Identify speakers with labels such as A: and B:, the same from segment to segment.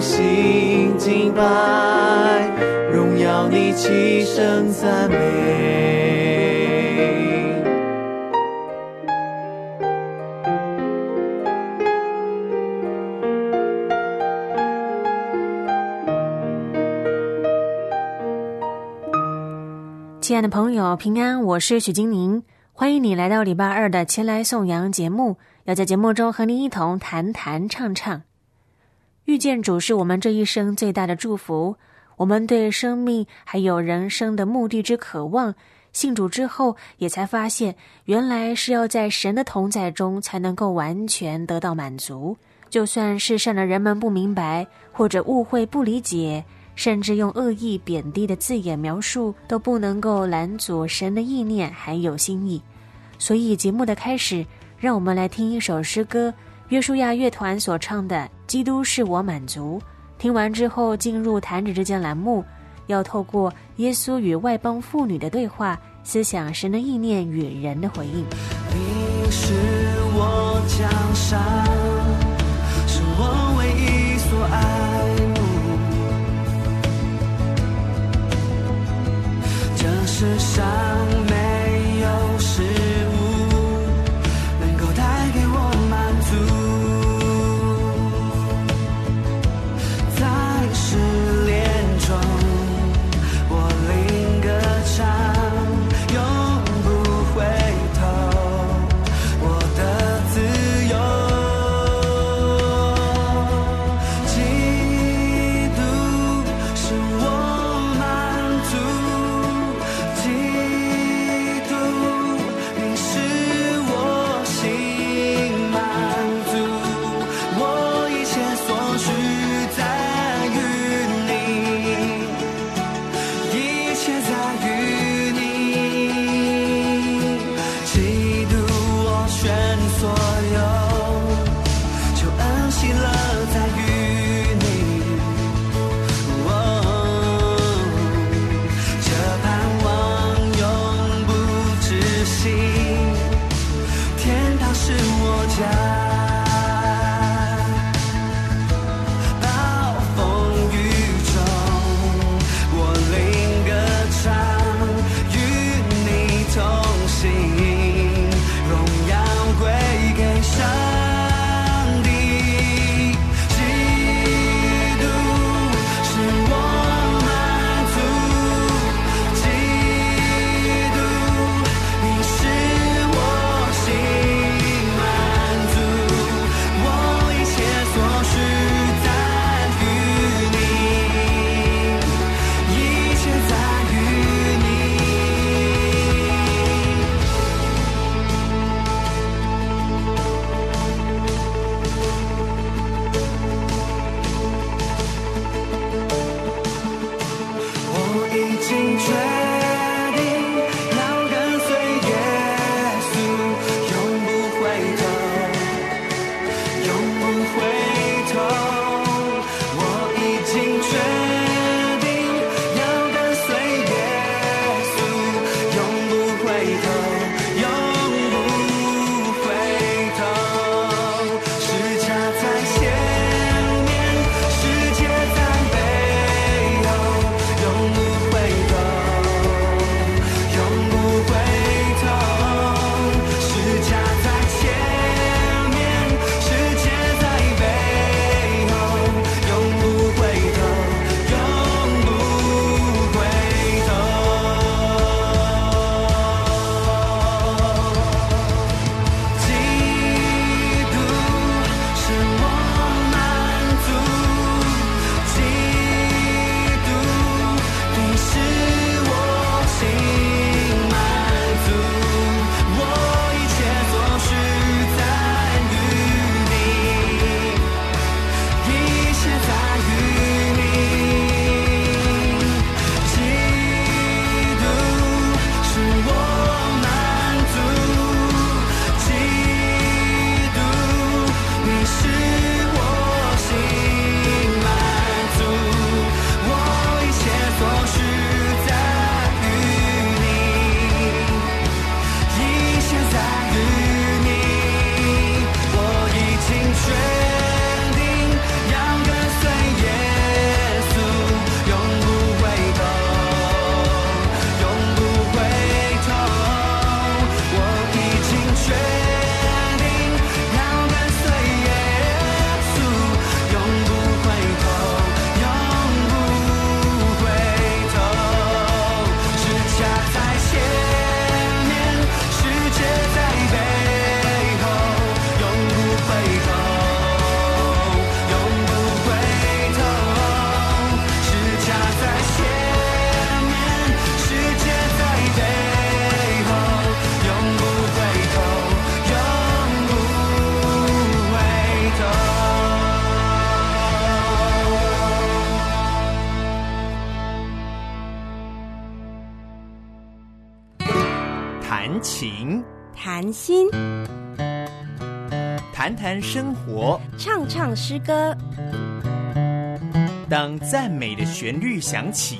A: 心敬拜，荣耀你，齐声赞美。
B: 亲爱的朋友，平安，我是许金宁，欢迎你来到礼拜二的前来颂扬节目。要在节目中和你一同谈谈唱唱。遇见主是我们这一生最大的祝福。我们对生命还有人生的目的之渴望，信主之后也才发现，原来是要在神的同在中才能够完全得到满足。就算世上的人们不明白，或者误会不理解。甚至用恶意贬低的字眼描述，都不能够拦阻神的意念还有心意。所以节目的开始，让我们来听一首诗歌，约书亚乐团所唱的《基督是我满足》。听完之后，进入弹指之间栏目，要透过耶稣与外邦妇女的对话，思想神的意念与人的回应。
A: 你是我江山，是我唯一所爱慕。这世上
C: 谈心，
D: 谈谈生活。
C: 唱唱诗歌，
D: 当赞美的旋律响起，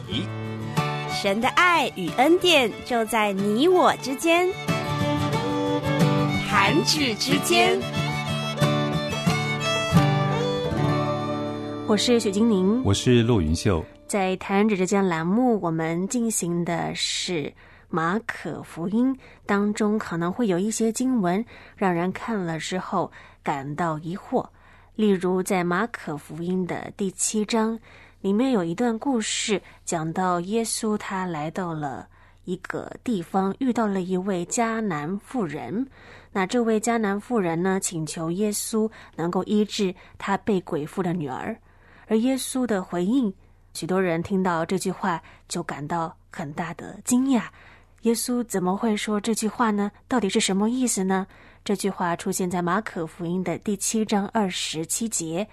C: 神的爱与恩典就在你我之间，弹指之间。
B: 我是雪精灵，
E: 我是骆云秀。
B: 在弹指之间栏目，我们进行的是马可福音当中，可能会有一些经文让人看了之后感到疑惑。例如，在马可福音的第七章里面有一段故事，讲到耶稣他来到了一个地方，遇到了一位迦南妇人。那这位迦南妇人呢，请求耶稣能够医治他被鬼附的女儿。而耶稣的回应，许多人听到这句话就感到很大的惊讶。耶稣怎么会说这句话呢？到底是什么意思呢？这句话出现在马可福音的第七章二十七节。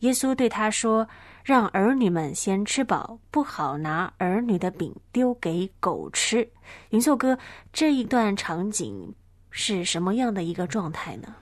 B: 耶稣对他说：“让儿女们先吃饱，不好拿儿女的饼丢给狗吃。”云秀哥，这一段场景是什么样的一个状态呢？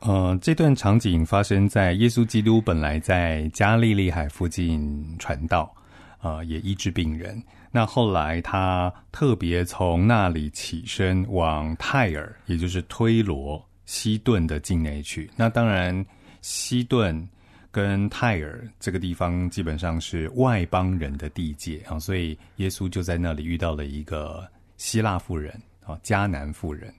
E: 呃，这段场景发生在耶稣基督本来在加利利海附近传道，呃，也医治病人。那后来他特别从那里起身往泰尔，也就是推罗、西顿的境内去。那当然，西顿跟泰尔这个地方基本上是外邦人的地界啊，所以耶稣就在那里遇到了一个希腊妇人啊，迦南妇人。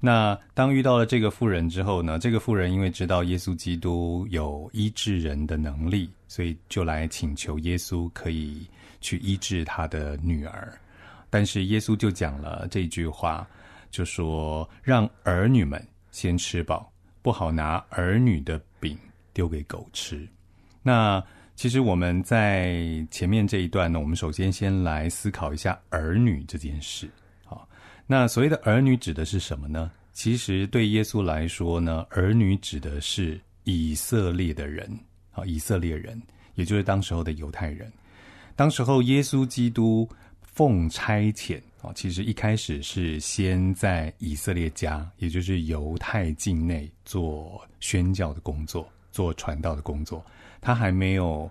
E: 那当遇到了这个妇人之后呢？这个妇人因为知道耶稣基督有医治人的能力，所以就来请求耶稣可以去医治他的女儿。但是耶稣就讲了这句话，就说让儿女们先吃饱，不好拿儿女的饼丢给狗吃。那其实我们在前面这一段呢，我们首先先来思考一下儿女这件事。好那所谓的儿女指的是什么呢？其实对耶稣来说呢，儿女指的是以色列的人啊，以色列人，也就是当时候的犹太人。当时候耶稣基督奉差遣啊，其实一开始是先在以色列家，也就是犹太境内做宣教的工作，做传道的工作。他还没有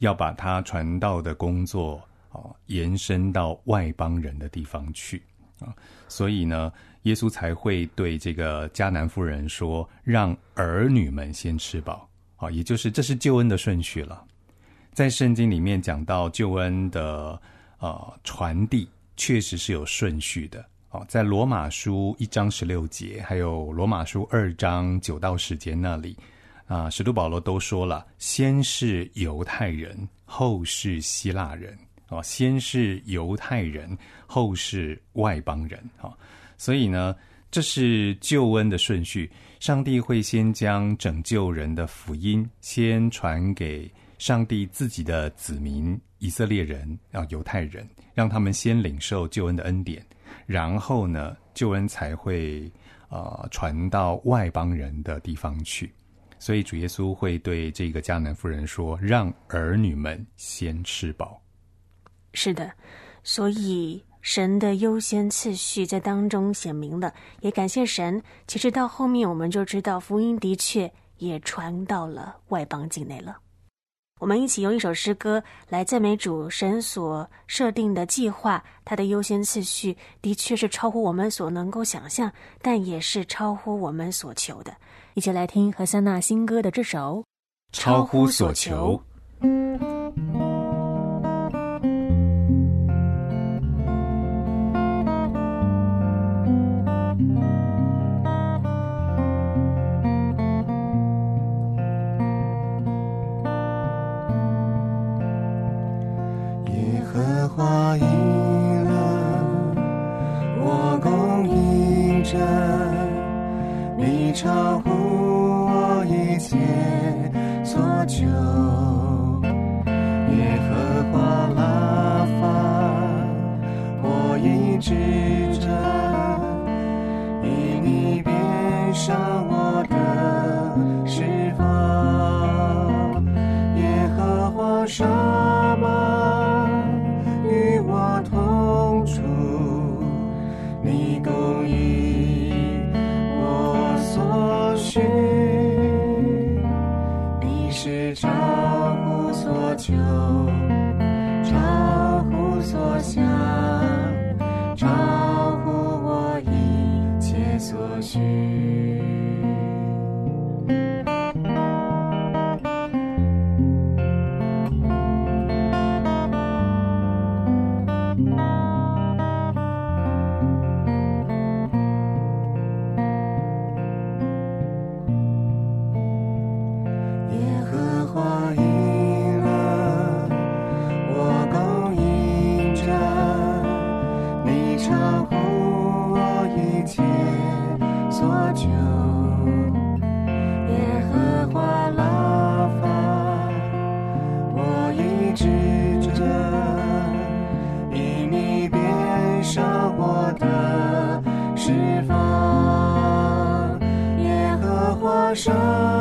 E: 要把他传道的工作啊延伸到外邦人的地方去。啊，所以呢，耶稣才会对这个迦南妇人说：“让儿女们先吃饱。”啊，也就是这是救恩的顺序了。在圣经里面讲到救恩的呃传递，确实是有顺序的。哦，在罗马书一章十六节，还有罗马书二章九到十节那里，啊，使徒保罗都说了：先是犹太人，后是希腊人。哦，先是犹太人，后是外邦人。哈，所以呢，这是救恩的顺序。上帝会先将拯救人的福音先传给上帝自己的子民以色列人啊，犹太人，让他们先领受救恩的恩典，然后呢，救恩才会啊传到外邦人的地方去。所以主耶稣会对这个迦南妇人说：“让儿女们先吃饱。”
B: 是的，所以神的优先次序在当中显明了，也感谢神。其实到后面我们就知道，福音的确也传到了外邦境内了。我们一起用一首诗歌来赞美主，神所设定的计划，它的优先次序的确是超乎我们所能够想象，但也是超乎我们所求的。一起来听何塞纳新歌的这首《
E: 超乎所求》。
F: 就超乎所想超乎我一切所需。和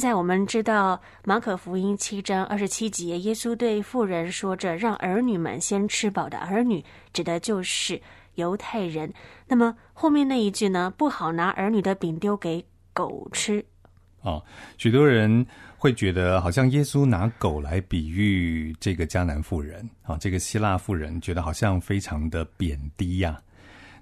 B: 在我们知道马可福音七章二十七节，耶稣对妇人说着：“让儿女们先吃饱的儿女，指的就是犹太人。那么后面那一句呢？不好拿儿女的饼丢给狗吃。
E: 哦，许多人会觉得好像耶稣拿狗来比喻这个迦南妇人啊，这个希腊妇人，觉得好像非常的贬低呀、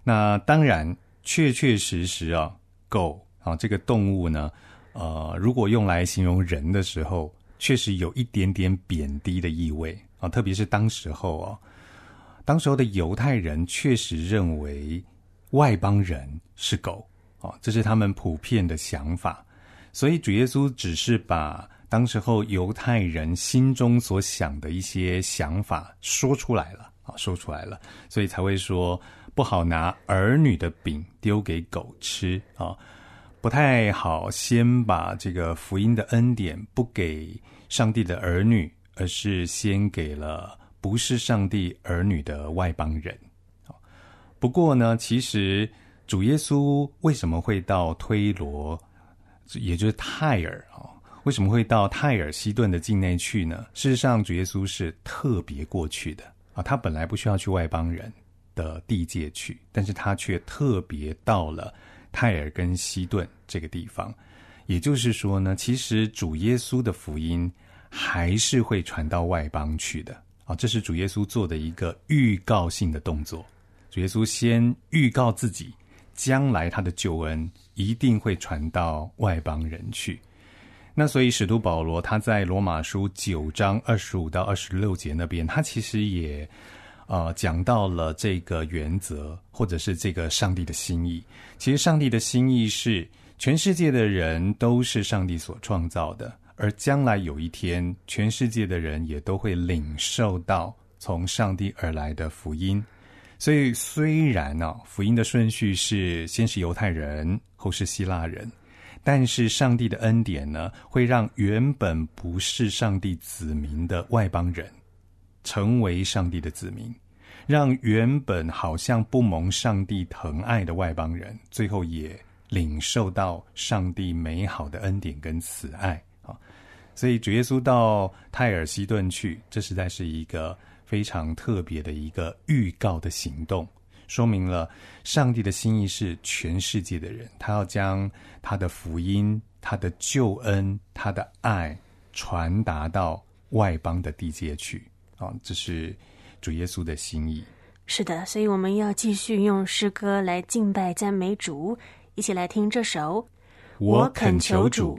E: 那当然，确确实实啊，狗啊这个动物呢，呃，如果用来形容人的时候，确实有一点点贬低的意味啊，特别是当时候哦，当时候的犹太人确实认为外邦人是狗啊，这是他们普遍的想法。所以主耶稣只是把当时候犹太人心中所想的一些想法说出来了啊，说出来了，所以才会说不好拿儿女的饼丢给狗吃啊，不太好先把这个福音的恩典不给上帝的儿女，而是先给了不是上帝儿女的外邦人。不过呢，其实主耶稣为什么会到推罗？也就是泰尔啊、为什么会到泰尔西顿的境内去呢？事实上，主耶稣是特别过去的啊，他本来不需要去外邦人的地界去，但是他却特别到了泰尔跟西顿这个地方。也就是说呢，其实主耶稣的福音还是会传到外邦去的啊，这是主耶稣做的一个预告性的动作。主耶稣先预告自己。将来他的救恩一定会传到外邦人去。那所以使徒保罗他在罗马书九章二十五到二十六节那边，他其实也呃讲到了这个原则，或者是这个上帝的心意。其实上帝的心意是全世界的人都是上帝所创造的，而将来有一天，全世界的人也都会领受到从上帝而来的福音。所以，虽然呢、啊，福音的顺序是先是犹太人，后是希腊人，但是上帝的恩典呢，会让原本不是上帝子民的外邦人成为上帝的子民，让原本好像不蒙上帝疼爱的外邦人，最后也领受到上帝美好的恩典跟慈爱啊。所以，主耶稣到泰尔西顿去，这实在是一个。非常特别的一个预告的行动，说明了上帝的心意是全世界的人，他要将他的福音、他的救恩、他的爱传达到外邦的地界去啊！这是主耶稣的心意。
B: 是的，所以我们要继续用诗歌来敬拜赞美主，一起来听这首《
E: 我恳求主》。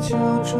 F: 求主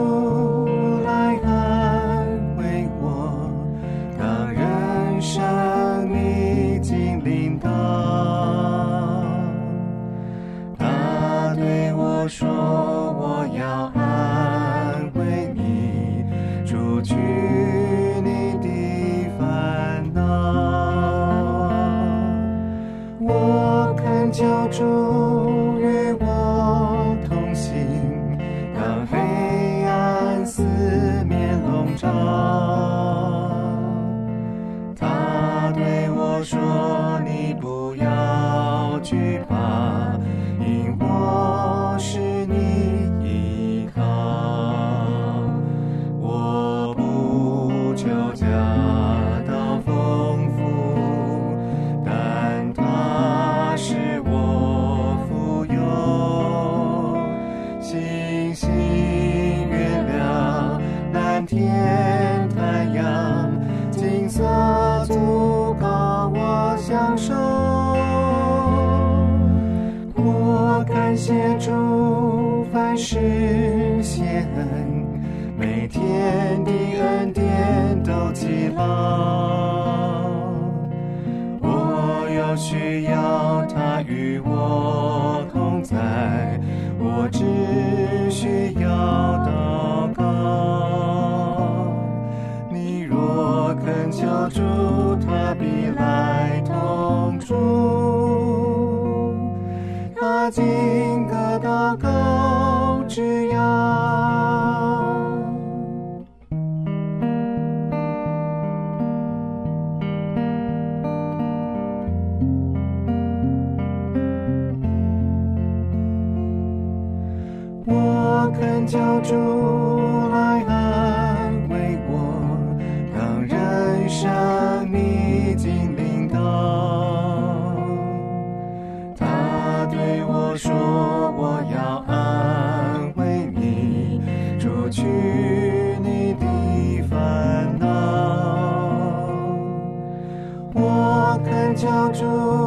F: 星、月亮、蓝天、太阳，景色足够我享受。我感谢主，凡事谢恩，每天的恩典都记牢。我有需要，祷告之要。我看教主住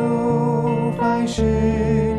F: 感谢主，凡事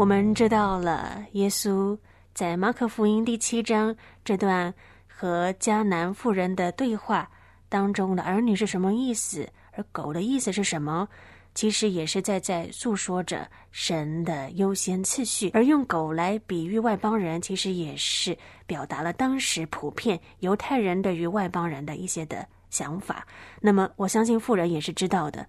F: 我
B: 们知道了耶稣在马可福音第七章这段和迦南妇人的对话当中的儿女是什么意思，而狗的意思是什么？其实也是在在诉说着神的优先次序，而用狗来比喻外邦人，其实也是表达了当时普遍犹太人对于外邦人的一些的想法。那么，我相信妇人也是知道的。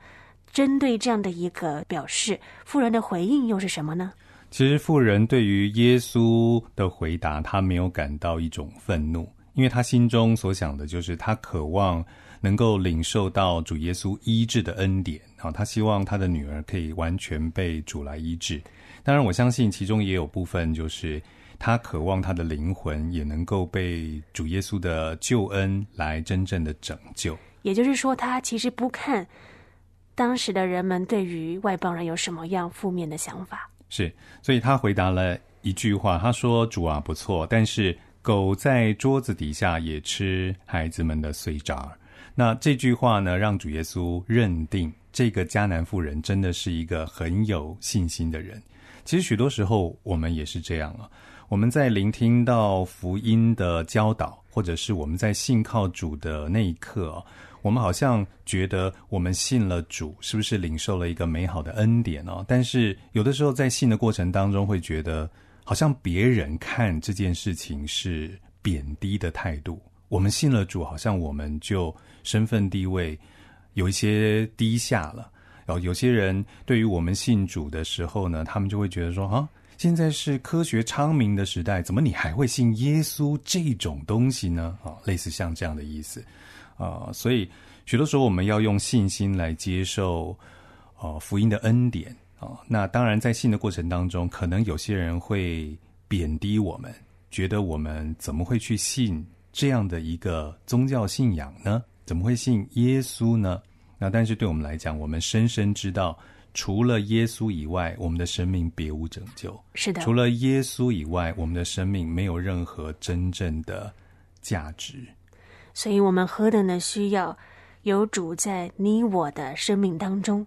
B: 针对这样的一个表示，妇人的回应又是什么呢？
E: 其实富人对于耶稣的回答，他没有感到一种愤怒，因为他心中所想的就是他渴望能够领受到主耶稣医治的恩典啊，他希望他的女儿可以完全被主来医治。当然，我相信其中也有部分就是他渴望他的灵魂也能够被主耶稣的救恩来真正的拯救。
B: 也就是说，他其实不看当时的人们对于外邦人有什么样负面的想法。
E: 是，所以他回答了一句话，他说：“主啊，不错，但是狗在桌子底下也吃孩子们的碎渣。”那这句话呢，让主耶稣认定这个迦南妇人真的是一个很有信心的人。其实许多时候我们也是这样啊，我们在聆听到福音的教导，或者是我们在信靠主的那一刻。我们好像觉得我们信了主，是不是领受了一个美好的恩典哦？但是有的时候在信的过程当中，会觉得好像别人看这件事情是贬低的态度。我们信了主，好像我们就身份地位有一些低下了。然后有些人对于我们信主的时候呢，他们就会觉得说：啊，现在是科学昌明的时代，怎么你还会信耶稣这种东西呢？啊，类似像这样的意思。啊，所以许多时候我们要用信心来接受，呃，福音的恩典啊。那当然，在信的过程当中，可能有些人会贬低我们，觉得我们怎么会去信这样的一个宗教信仰呢？怎么会信耶稣呢？那但是对我们来讲，我们深深知道，除了耶稣以外，我们的生命别无拯救。
B: 是的，
E: 除了耶稣以外，我们的生命没有任何真正的价值。
B: 所以，我们何等的需要有主在你我的生命当中。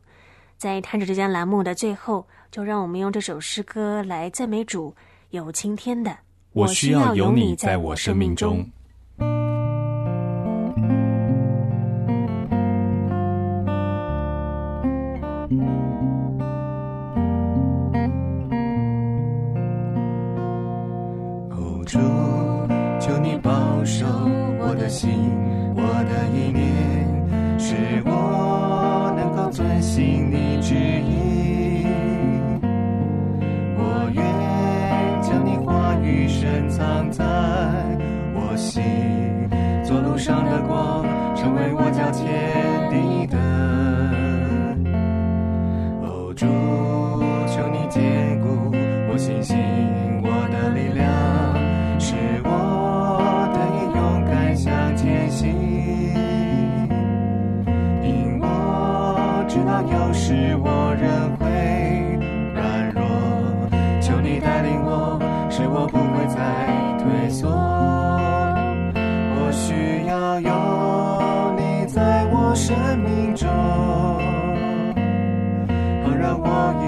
B: 在探着这家栏目的最后，就让我们用这首诗歌来赞美主，有青天的。
E: 我需要有你在我生命中。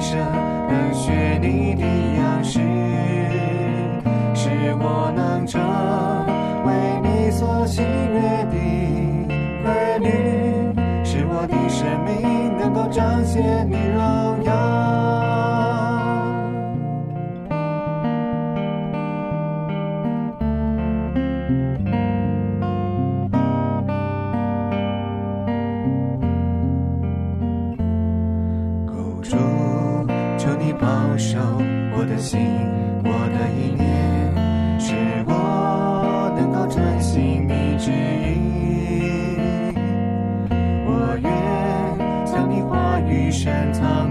F: 生能学你的样式，使我能成为你所喜选择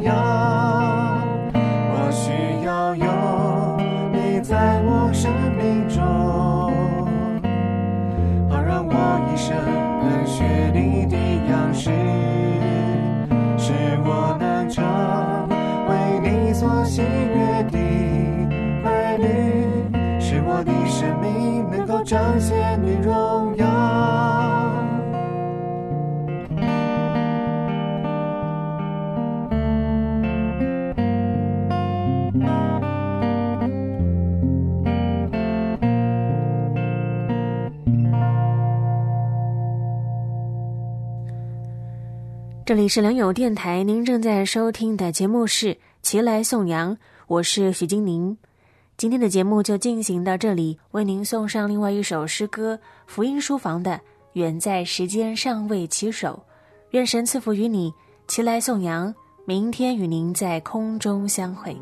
F: 女，
B: 这里是良友电台，您正在收听的节目是《齐来颂扬》，我是许金宁。今天的节目就进行到这里，为您送上另外一首诗歌《福音书房》的《远在时间尚未起手》，愿神赐福于你，齐来颂扬。明天与您在空中相会。